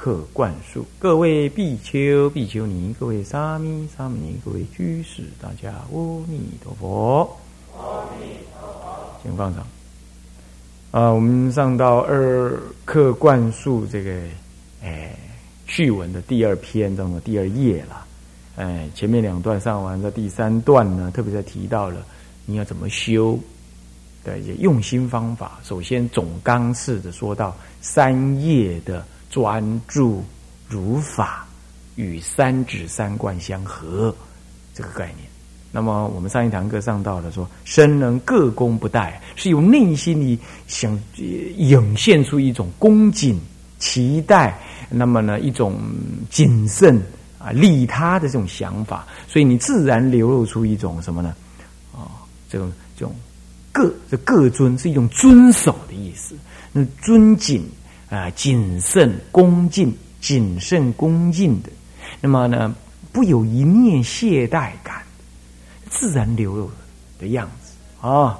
课灌输，各位比丘、比丘尼，各位沙弥、沙弥尼，各位居士，大家阿弥陀佛。请放上。啊，我们上到二课灌输这个，哎，序文的第二篇中的第二页了。哎，前面两段上完，在第三段呢，特别在提到了你要怎么修的一些用心方法。首先总纲式的说到三业的。专注如法与三指三观相合这个概念。那么我们上一堂课上到了说，身能各功不殆，是由内心里想涌现出一种恭敬、期待，那么呢一种谨慎啊利他的这种想法，所以你自然流露出一种什么呢？啊，这种这种各这各尊是一种遵守的意思，那尊敬。啊，谨慎恭敬，谨慎恭敬的，那么呢，不有一念懈怠感，自然流露的样子啊。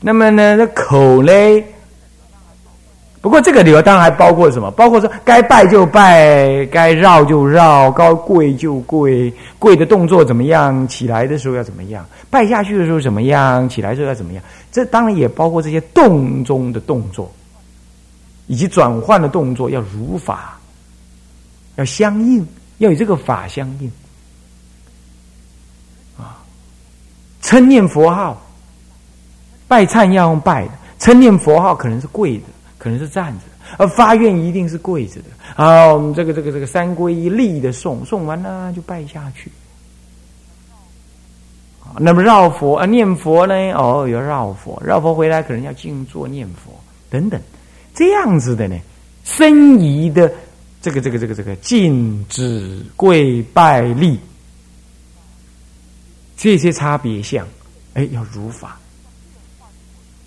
那么呢，那口呢？不过这个里头当然还包括什么？包括说该拜就拜，该绕就绕，该跪就跪，跪的动作怎么样？起来的时候要怎么样？拜下去的时候怎么样？起来时候要怎么样？这当然也包括这些动中的动作。以及转换的动作要如法，要相应，要与这个法相应。啊，称念佛号，拜忏要用拜的；称念佛号可能是跪的，可能是站着；而发愿一定是跪着的。啊，我们这个这个这个三皈依立的诵，诵完了就拜下去。那么绕佛啊，念佛呢？哦，要绕佛，绕佛回来可能要静坐念佛等等。这样子的呢，深仪的这个这个这个这个禁止跪拜立，这些差别相，哎，要如法；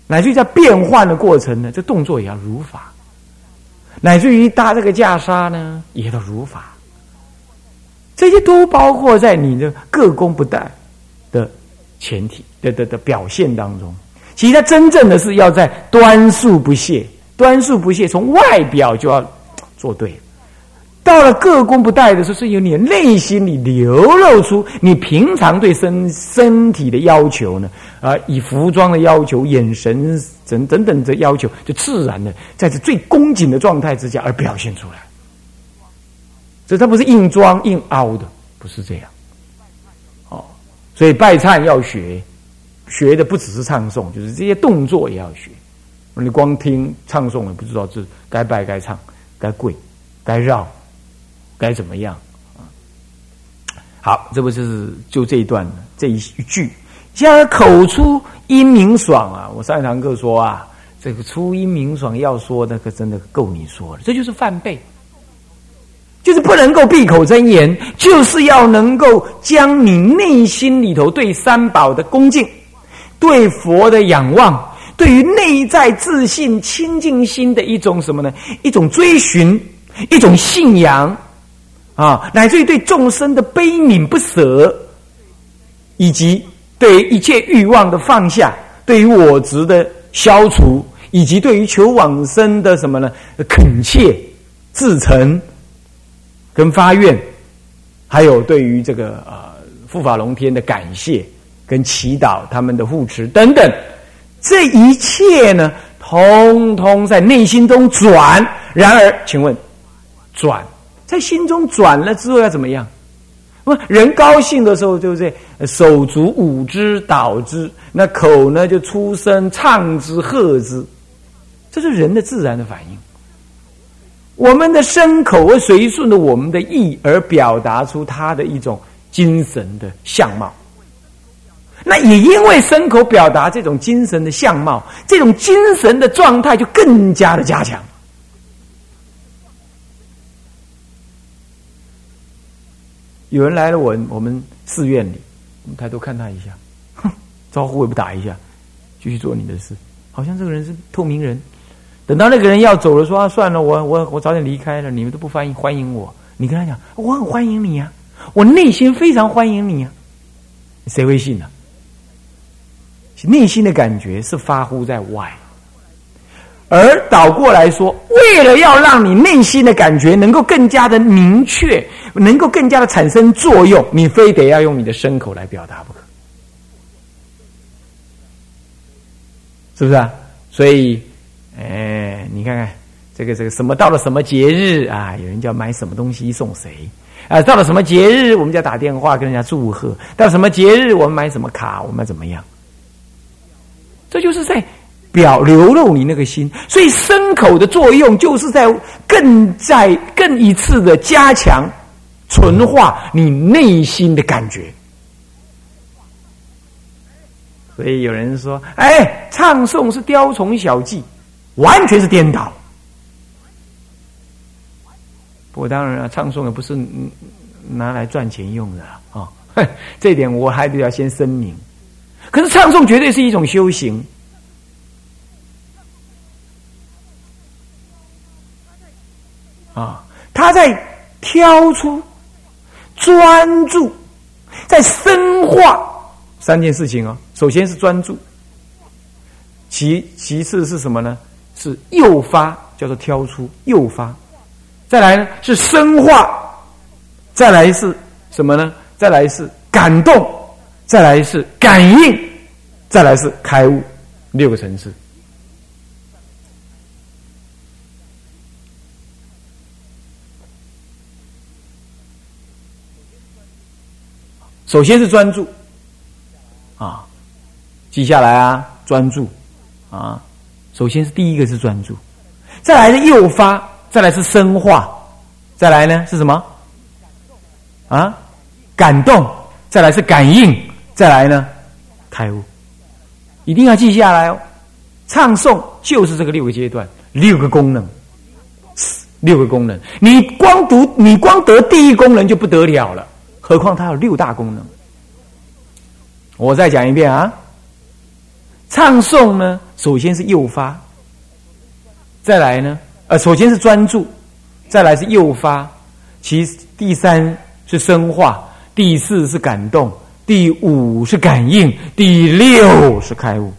乃至于在变换的过程呢，这动作也要如法；乃至于搭这个袈裟呢，也要如法。这些都包括在你的各功不殆的前提的的的表现当中。其实，它真正的是要在端肃不懈。端肃不懈，从外表就要做对；到了各功不殆的时候，是由你内心里流露出你平常对身身体的要求呢？啊，以服装的要求、眼神等等等的要求，就自然的在这最恭谨的状态之下而表现出来。所以它不是硬装硬凹的，不是这样。哦，所以拜忏要学，学的不只是唱诵，就是这些动作也要学。你光听唱诵也不知道这该拜该唱该跪该绕该怎么样啊？好，这不就是就这一段这一句，像口出音明爽啊！我上一堂课说啊，这个出音明爽要说那可真的够你说了，这就是犯背，就是不能够闭口真言，就是要能够将你内心里头对三宝的恭敬，对佛的仰望。对于内在自信清净心的一种什么呢？一种追寻，一种信仰，啊，乃至于对众生的悲悯不舍，以及对一切欲望的放下，对于我执的消除，以及对于求往生的什么呢？恳切、至诚跟发愿，还有对于这个呃护法龙天的感谢跟祈祷，他们的护持等等。这一切呢，通通在内心中转。然而，请问，转在心中转了之后要怎么样？不，人高兴的时候，对不对？手足舞之蹈之，那口呢就出声唱之喝之，这是人的自然的反应。我们的身口会随顺着我们的意而表达出他的一种精神的相貌。那也因为牲口表达这种精神的相貌，这种精神的状态就更加的加强。有人来了我我们寺院里，我们抬头看他一下，哼，招呼也不打一下，继续做你的事，好像这个人是透明人。等到那个人要走了，说啊，算了，我我我早点离开了，你们都不欢迎欢迎我。你跟他讲，我很欢迎你呀，我内心非常欢迎你呀，谁会信呢？内心的感觉是发乎在外。而倒过来说，为了要让你内心的感觉能够更加的明确，能够更加的产生作用，你非得要用你的牲口来表达不可，是不是啊？所以，哎，你看看这个这个什么到了什么节日啊？有人叫买什么东西送谁啊？到了什么节日，我们就要打电话跟人家祝贺；到什么节日，我们买什么卡，我们怎么样？这就是在。表流露你那个心，所以牲口的作用就是在更在更一次的加强、纯化你内心的感觉。所以有人说：“哎，唱诵是雕虫小技，完全是颠倒。”不过当然了，唱诵也不是拿来赚钱用的啊。这点我还得要先声明。可是唱诵绝对是一种修行。啊，他在挑出、专注，在深化三件事情啊。首先是专注，其其次是什么呢？是诱发，叫做挑出诱发。再来呢是深化，再来是什么呢？再来是感动，再来是感应，再来是开悟，六个层次。首先是专注，啊，记下来啊，专注，啊，首先是第一个是专注，再来是诱发，再来是深化，再来呢是什么？啊，感动，再来是感应，再来呢？开悟，一定要记下来哦。唱诵就是这个六个阶段，六个功能，六个功能。你光读，你光得第一功能就不得了了。何况它有六大功能，我再讲一遍啊！唱诵呢，首先是诱发，再来呢，呃，首先是专注，再来是诱发，其第三是深化，第四是感动，第五是感应，第六是开悟。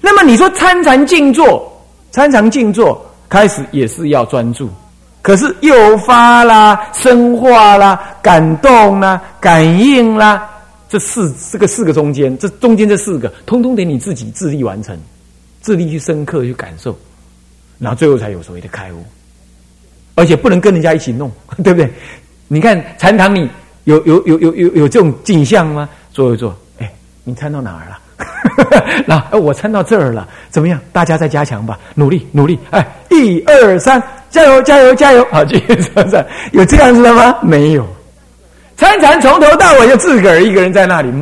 那么你说参禅静坐？参禅静坐开始也是要专注，可是诱发啦、深化啦、感动啦、感应啦，这四这个四个中间，这中间这四个，通通得你自己自力完成，自力去深刻去感受，然后最后才有所谓的开悟，而且不能跟人家一起弄，对不对？你看禅堂里有有有有有有这种景象吗？坐一坐，哎，你参到哪儿了？那我参到这儿了，怎么样？大家再加强吧，努力努力！哎，一二三，加油加油加油！好，继续 参禅，有这样子的吗？没有，参禅从头到尾就自个儿一个人在那里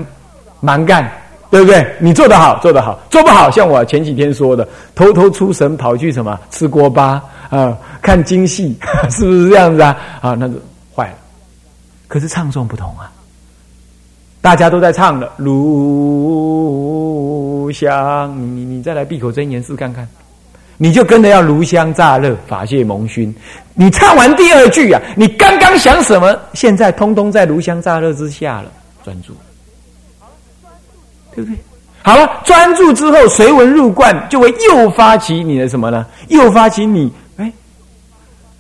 蛮干，对不对？你做得好，做得好，做不好，像我前几天说的，偷偷出神跑去什么吃锅巴啊，看京戏，是不是这样子啊？啊，那个坏了。可是唱诵不同啊。大家都在唱了，炉香，你你再来闭口真言试看看，你就跟着要炉香乍热，法界蒙熏。你唱完第二句啊，你刚刚想什么？现在通通在炉香乍热之下了，专注，对不对？好了，专注之后，随文入观，就会诱发起你的什么呢？诱发起你，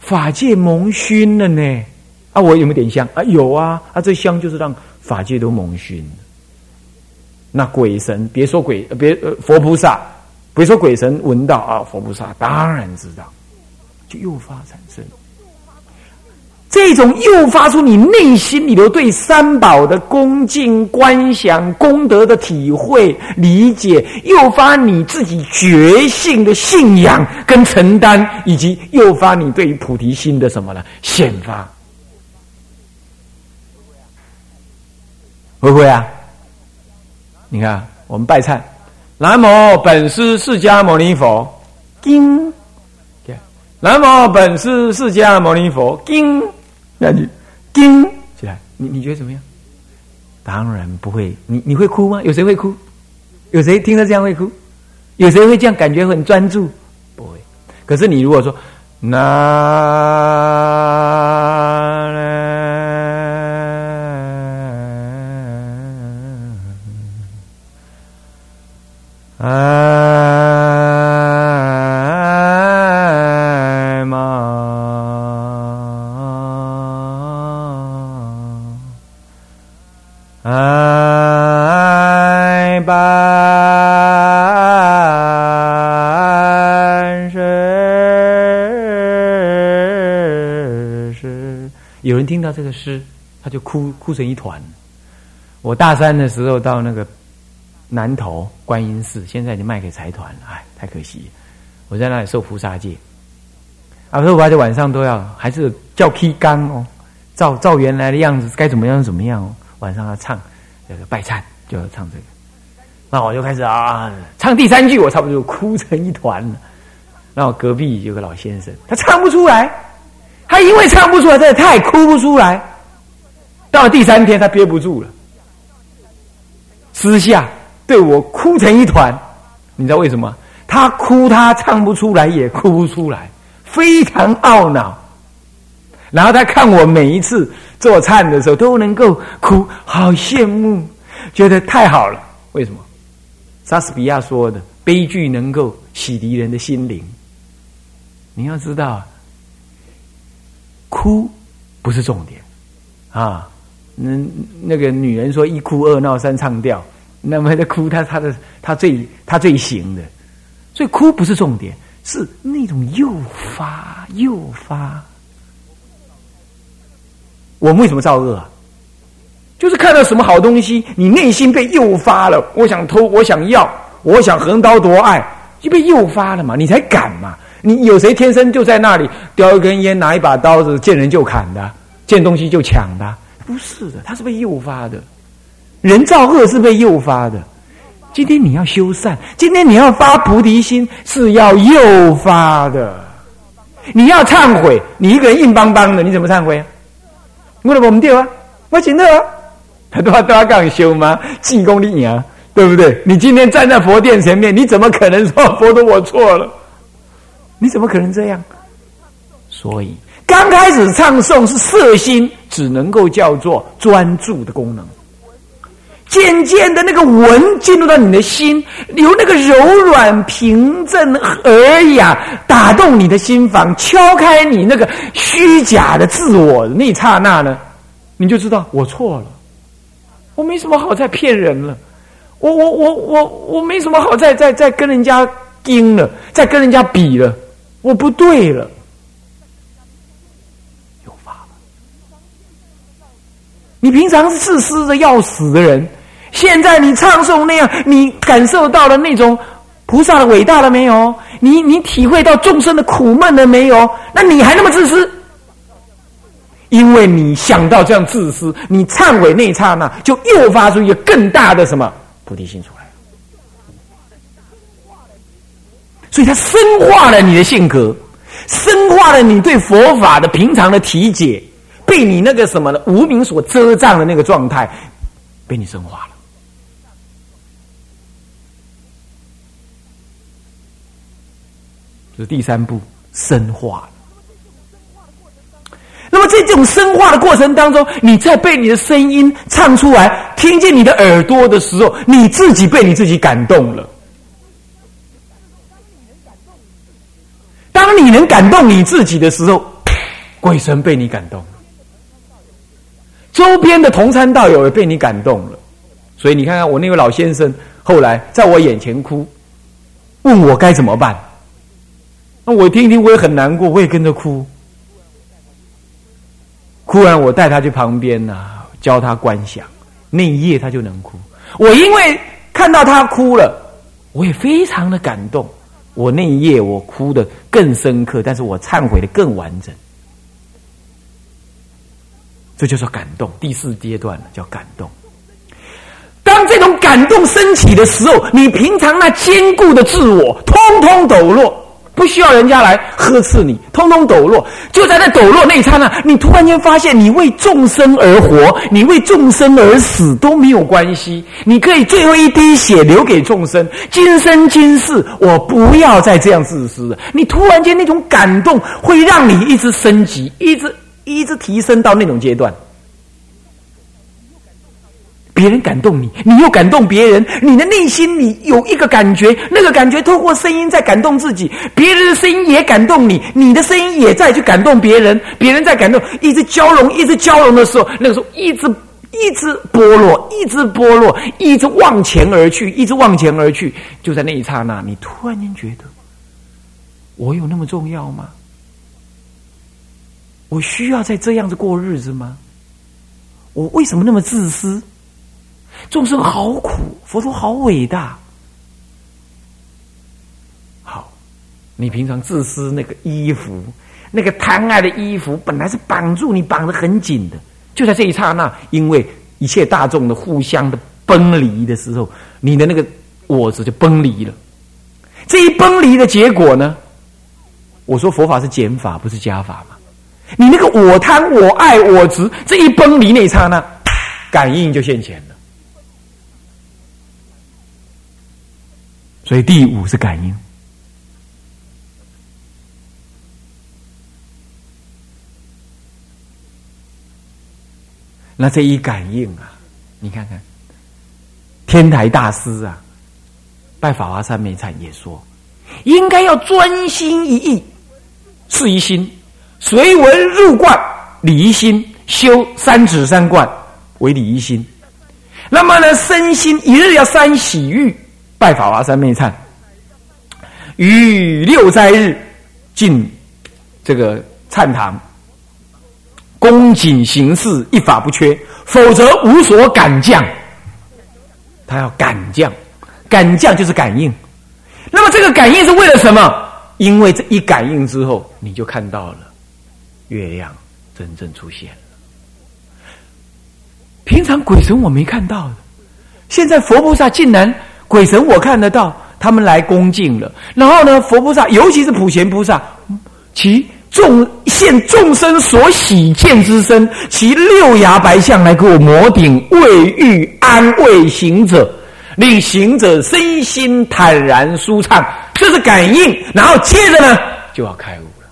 法界蒙熏了呢？啊，我有没有点香啊？有啊，啊，这香就是让。法界都蒙熏，那鬼神别说鬼，别呃佛菩萨，别说鬼神闻到啊，佛菩萨当然知道，就诱发产生这种诱发出你内心里头对三宝的恭敬观想、功德的体会理解，诱发你自己觉性的信仰跟承担，以及诱发你对于菩提心的什么呢？显发。会不会啊？你看，我们拜忏，南无本师释迦牟尼佛，经南无本师释迦牟尼佛，经下去，经起来，你你觉得怎么样？当然不会，你你会哭吗？有谁会哭？有谁听到这样会哭？有谁会这样感觉很专注？不会。可是你如果说那。听到这个诗，他就哭哭成一团。我大三的时候到那个南头观音寺，现在已经卖给财团了，哎，太可惜。我在那里受菩萨戒，啊，受菩萨戒晚上都要还是叫 K 刚哦，照照原来的样子，该怎么样怎么样哦。晚上要唱这个拜忏，就要唱这个。那我就开始啊，唱第三句，我差不多就哭成一团了。那我隔壁有个老先生，他唱不出来。他因为唱不出来，真的他也哭不出来。到了第三天，他憋不住了，私下对我哭成一团。你知道为什么？他哭，他唱不出来，也哭不出来，非常懊恼。然后他看我每一次做忏的时候都能够哭，好羡慕，觉得太好了。为什么？莎士比亚说的：“悲剧能够洗涤人的心灵。”你要知道。哭不是重点啊！那那个女人说一哭二闹三唱调，那么她哭，她她的她最她最行的，所以哭不是重点，是那种诱发诱发。我们为什么造恶？就是看到什么好东西，你内心被诱发了，我想偷，我想要，我想横刀夺爱，就被诱发了嘛，你才敢嘛。你有谁天生就在那里叼一根烟，拿一把刀子，见人就砍的，见东西就抢的？不是的，他是被诱发的。人造恶是被诱发的。今天你要修善，今天你要发菩提心，是要诱发的。你要忏悔，你一个人硬邦邦的，你怎么忏悔啊？我都忘不掉啊，我真的啊，他 都要都要讲修吗？进功立啊，对不对？你今天站在佛殿前面，你怎么可能说佛陀我错了？你怎么可能这样？所以刚开始唱诵是色心，只能够叫做专注的功能。渐渐的，那个文进入到你的心，由那个柔软、平正、尔雅，打动你的心房，敲开你那个虚假的自我那刹那呢，你就知道我错了，我没什么好再骗人了，我我我我我没什么好再再再跟人家盯了，再跟人家比了。我不对了，有法了。你平常是自私的要死的人，现在你唱诵那样，你感受到了那种菩萨的伟大了没有？你你体会到众生的苦闷了没有？那你还那么自私？因为你想到这样自私，你忏悔那一刹那，就诱发出一个更大的什么菩提心出来。所以，他深化了你的性格，深化了你对佛法的平常的体解，被你那个什么的无名所遮障的那个状态，被你深化了。这是第三步，深化。那么，在这种深化的过程当中，你在被你的声音唱出来，听见你的耳朵的时候，你自己被你自己感动了。当你能感动你自己的时候，鬼神被你感动了，周边的同参道友也被你感动了。所以你看看我那位老先生，后来在我眼前哭，问我该怎么办。那我听听，我也很难过，我也跟着哭。哭完，我带他去旁边呐，教他观想。那一夜他就能哭。我因为看到他哭了，我也非常的感动。我那一夜我哭的更深刻，但是我忏悔的更完整，这就是感动。第四阶段了，叫感动。当这种感动升起的时候，你平常那坚固的自我通通抖落，不需要人家来呵斥你，通通抖落。就在那抖落那一刹那，你突然间发现，你为众生而活，你为众生而死都没有关系。你可以最后一滴血留给众生，今生今世我不要再这样自私了。你突然间那种感动，会让你一直升级，一直一直提升到那种阶段。别人感动你，你又感动别人，你的内心里有一个感觉，那个感觉透过声音在感动自己，别人的声音也感动你，你的声音也在去感动别人，别人在感动，一直交融，一直交融的时候，那个时候一直一直剥落，一直剥落，一直往前而去，一直往前而去，就在那一刹那，你突然间觉得，我有那么重要吗？我需要在这样子过日子吗？我为什么那么自私？众生好苦，佛陀好伟大。好，你平常自私那个衣服，那个贪爱的衣服，本来是绑住你，绑得很紧的。就在这一刹那，因为一切大众的互相的崩离的时候，你的那个我子就崩离了。这一崩离的结果呢？我说佛法是减法，不是加法嘛。你那个我贪、我爱、我执，这一崩离那一刹那，感应就现前了。所以第五是感应。那这一感应啊，你看看，天台大师啊，拜法华三昧禅也说，应该要专心一意，是一心，随文入观，理一心，修三指三观为理一心。那么呢，身心一日要三洗浴。拜法华三昧忏，于六斋日进这个忏堂，恭谨行事，一法不缺，否则无所感降。他要感降，感降就是感应。那么这个感应是为了什么？因为这一感应之后，你就看到了月亮真正出现了。平常鬼神我没看到的，现在佛菩萨竟然。鬼神我看得到，他们来恭敬了。然后呢，佛菩萨，尤其是普贤菩萨，其众现众生所喜见之身，其六牙白象来给我摩顶，慰欲安慰行者，令行者身心坦然舒畅，这是感应。然后接着呢，就要开悟了，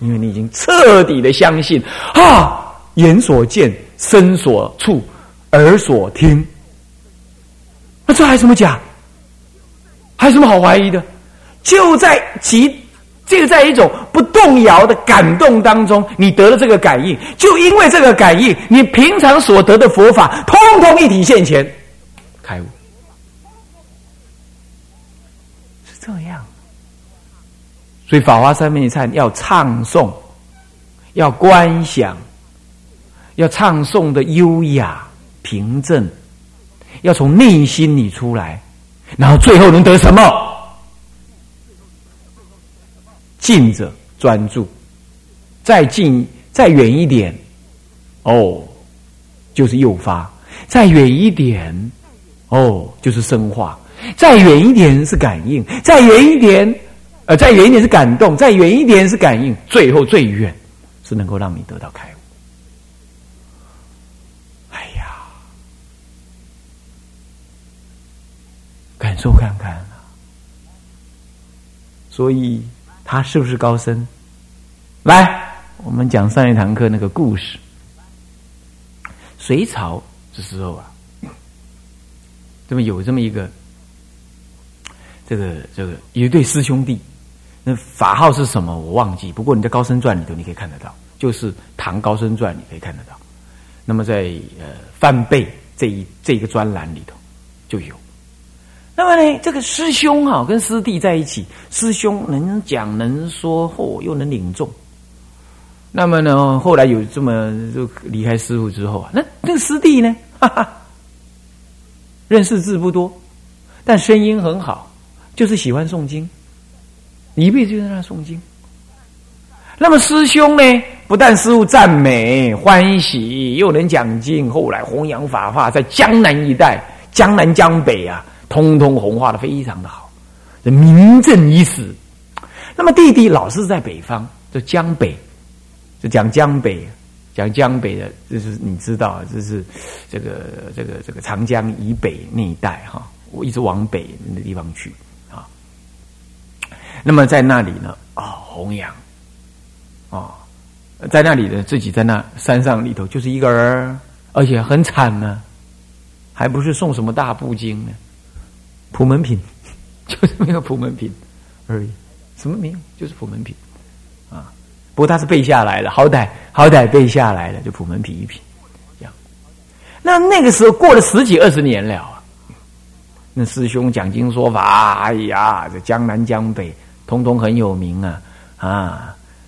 因为你已经彻底的相信啊，眼所见，身所触，耳所听。那这还什么假？还有什么好怀疑的？就在其就在一种不动摇的感动当中，你得了这个感应，就因为这个感应，你平常所得的佛法，通通一体现前，开悟，是这样。所以法华三昧忏要唱诵，要观想，要唱诵的优雅平正。要从内心里出来，然后最后能得什么？近者专注，再近再远一点，哦，就是诱发；再远一点，哦，就是深化；再远一点是感应；再远一点，呃，再远一点是感动；再远一点是感应；最后最远是能够让你得到开悟。感都看看啊，所以他是不是高僧？来，我们讲上一堂课那个故事。隋朝的时候啊，这么有这么一个，这个这个一对师兄弟，那法号是什么我忘记，不过你在《高僧传》里头你可以看得到，就是《唐高僧传》你可以看得到。那么在呃翻倍这一这一个专栏里头就有。那么呢，这个师兄哈跟师弟在一起，师兄能讲能说，或又能领众。那么呢，后来有这么就离开师傅之后啊，那那个师弟呢，哈 哈，认识字不多，但声音很好，就是喜欢诵经，一辈子就在那诵经。那么师兄呢，不但师傅赞美欢喜，又能讲经，后来弘扬法化，在江南一带，江南江北啊。通通红化的非常的好，这名震一时。那么弟弟老是在北方，就江北，就讲江北，讲江北的，就是你知道，这是这个这个这个长江以北那一带哈，我一直往北那地方去啊。那么在那里呢，啊，弘扬，啊，在那里呢，自己在那山上里头就是一个人，而且很惨呢，还不是送什么大布经呢，普门品，就是没有普门品而已。什么名？就是普门品啊！不过他是背下来的，好歹好歹背下来了，就普门品一品。这样，那那个时候过了十几二十年了啊！那师兄讲经说法，哎呀，这江南江北通通很有名啊啊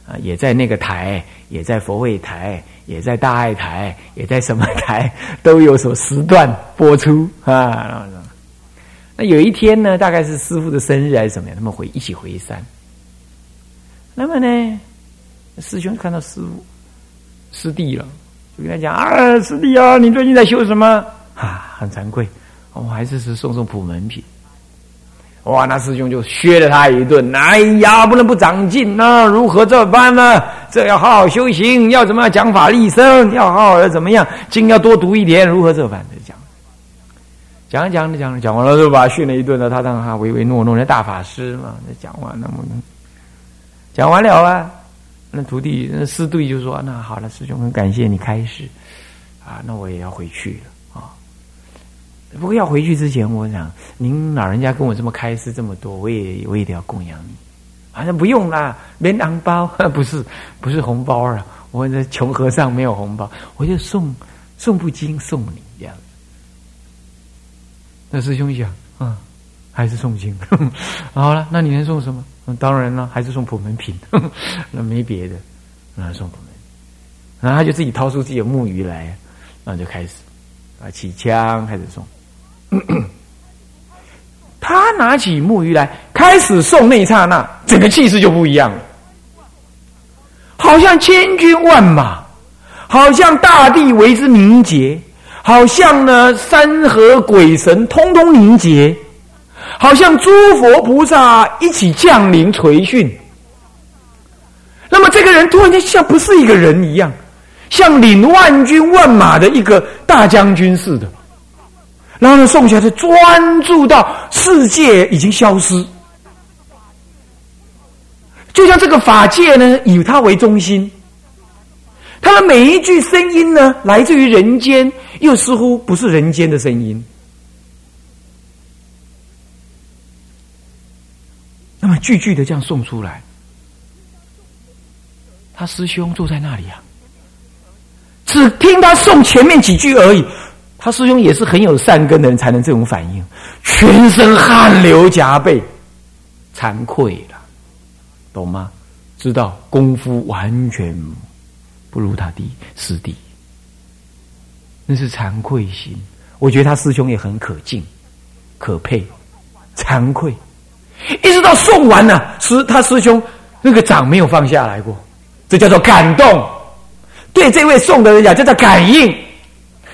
啊！也在那个台，也在佛会台，也在大爱台，也在什么台都有所时段播出啊。那有一天呢，大概是师傅的生日还是怎么样，他们回一起回山。那么呢，师兄看到师傅师弟了，就跟他讲啊，师弟啊，你最近在修什么啊？很惭愧，我还是是送送普门品。哇，那师兄就削了他一顿。哎呀，不能不长进啊！如何这般呢？这要好好修行，要怎么样讲法立身？要好好的怎么样？经要多读一点，如何这般的讲？讲讲讲讲完了，就把他训了一顿了。他当他唯唯诺诺的大法师嘛，那讲完那。讲完了啊，那徒弟那师弟就说：“那好了，师兄很感谢你开始啊，那我也要回去了啊。不过要回去之前，我想您老人家跟我这么开示这么多，我也我也得要供养你。好像不用啦，没囊包，不是不是红包啊，我这穷和尚没有红包，我就送送部经送你。那师兄想啊，还是送经 好了，那你能送什么？”当然了，还是送普门品，那没别的，那送普门。然后他就自己掏出自己的木鱼来，然后就开始啊起枪开始送。他拿起木鱼来开始送那一刹那，整个气势就不一样了，好像千军万马，好像大地为之凝结，好像呢山河鬼神通通凝结。好像诸佛菩萨一起降临垂训，那么这个人突然间像不是一个人一样，像领万军万马的一个大将军似的，然后呢，宋霞就专注到世界已经消失，就像这个法界呢以他为中心，他的每一句声音呢来自于人间，又似乎不是人间的声音。那么句句的这样送出来，他师兄坐在那里啊，只听他送前面几句而已。他师兄也是很有善根的人，才能这种反应，全身汗流浃背，惭愧了，懂吗？知道功夫完全不如他弟师弟，那是惭愧心。我觉得他师兄也很可敬、可佩，惭愧。一直到送完了，师他师兄那个掌没有放下来过，这叫做感动。对这位送的人讲，叫做感应。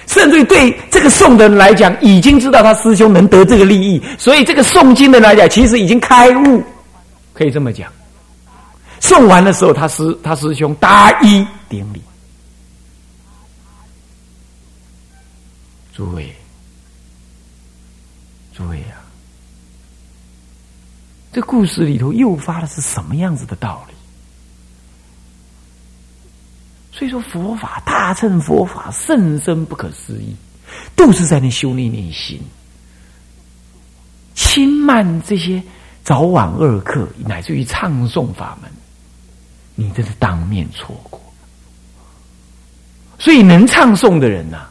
甚至于对这个送的人来讲，已经知道他师兄能得这个利益，所以这个诵经的人来讲，其实已经开悟，可以这么讲。送完的时候，他师他师兄答一顶礼。诸位，诸位啊！这故事里头诱发的是什么样子的道理？所以说佛法大乘佛法甚深不可思议，都是在那修那念心，轻慢这些早晚二课，乃至于唱诵法门，你真是当面错过。所以能唱诵的人呐，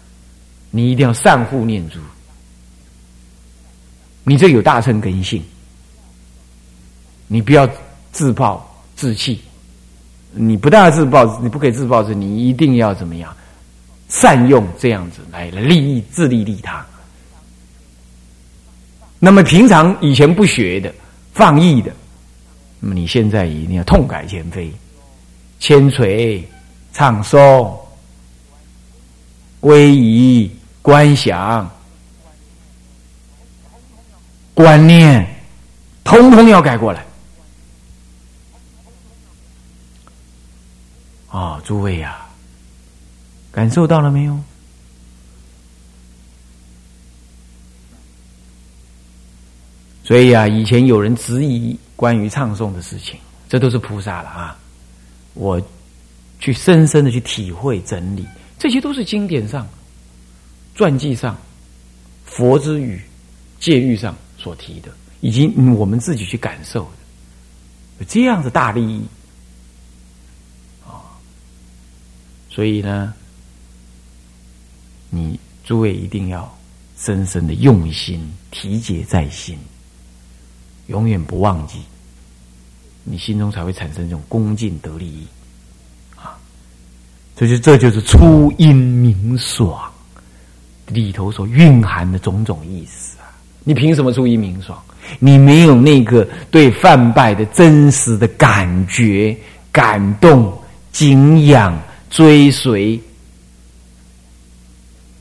你一定要善护念珠，你这有大乘根性。你不要自暴自弃，你不但要自暴，你不可以自暴自，你一定要怎么样？善用这样子来利益自利利他。那么平常以前不学的、放逸的，那么你现在一定要痛改前非，千锤唱诵、威仪、观想观念通通要改过来。啊诸位呀感受到了没有？所以啊以前有人质疑关于唱诵的事情这都是菩萨了啊。我去深深的去体会整理这些都是经典上传记上、佛之语、戒律上所提的，以及我们自己去感受的，有这样的大利益啊！所以呢，你诸位一定要深深的用心体解在心。永远不忘记，你心中才会产生这种恭敬得利益啊！这就这就是初音明爽里头所蕴含的种种意思啊！你凭什么注意明爽？你没有那个对范拜的真实的感觉、感动、敬仰、追随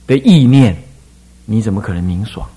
的意念，你怎么可能明爽？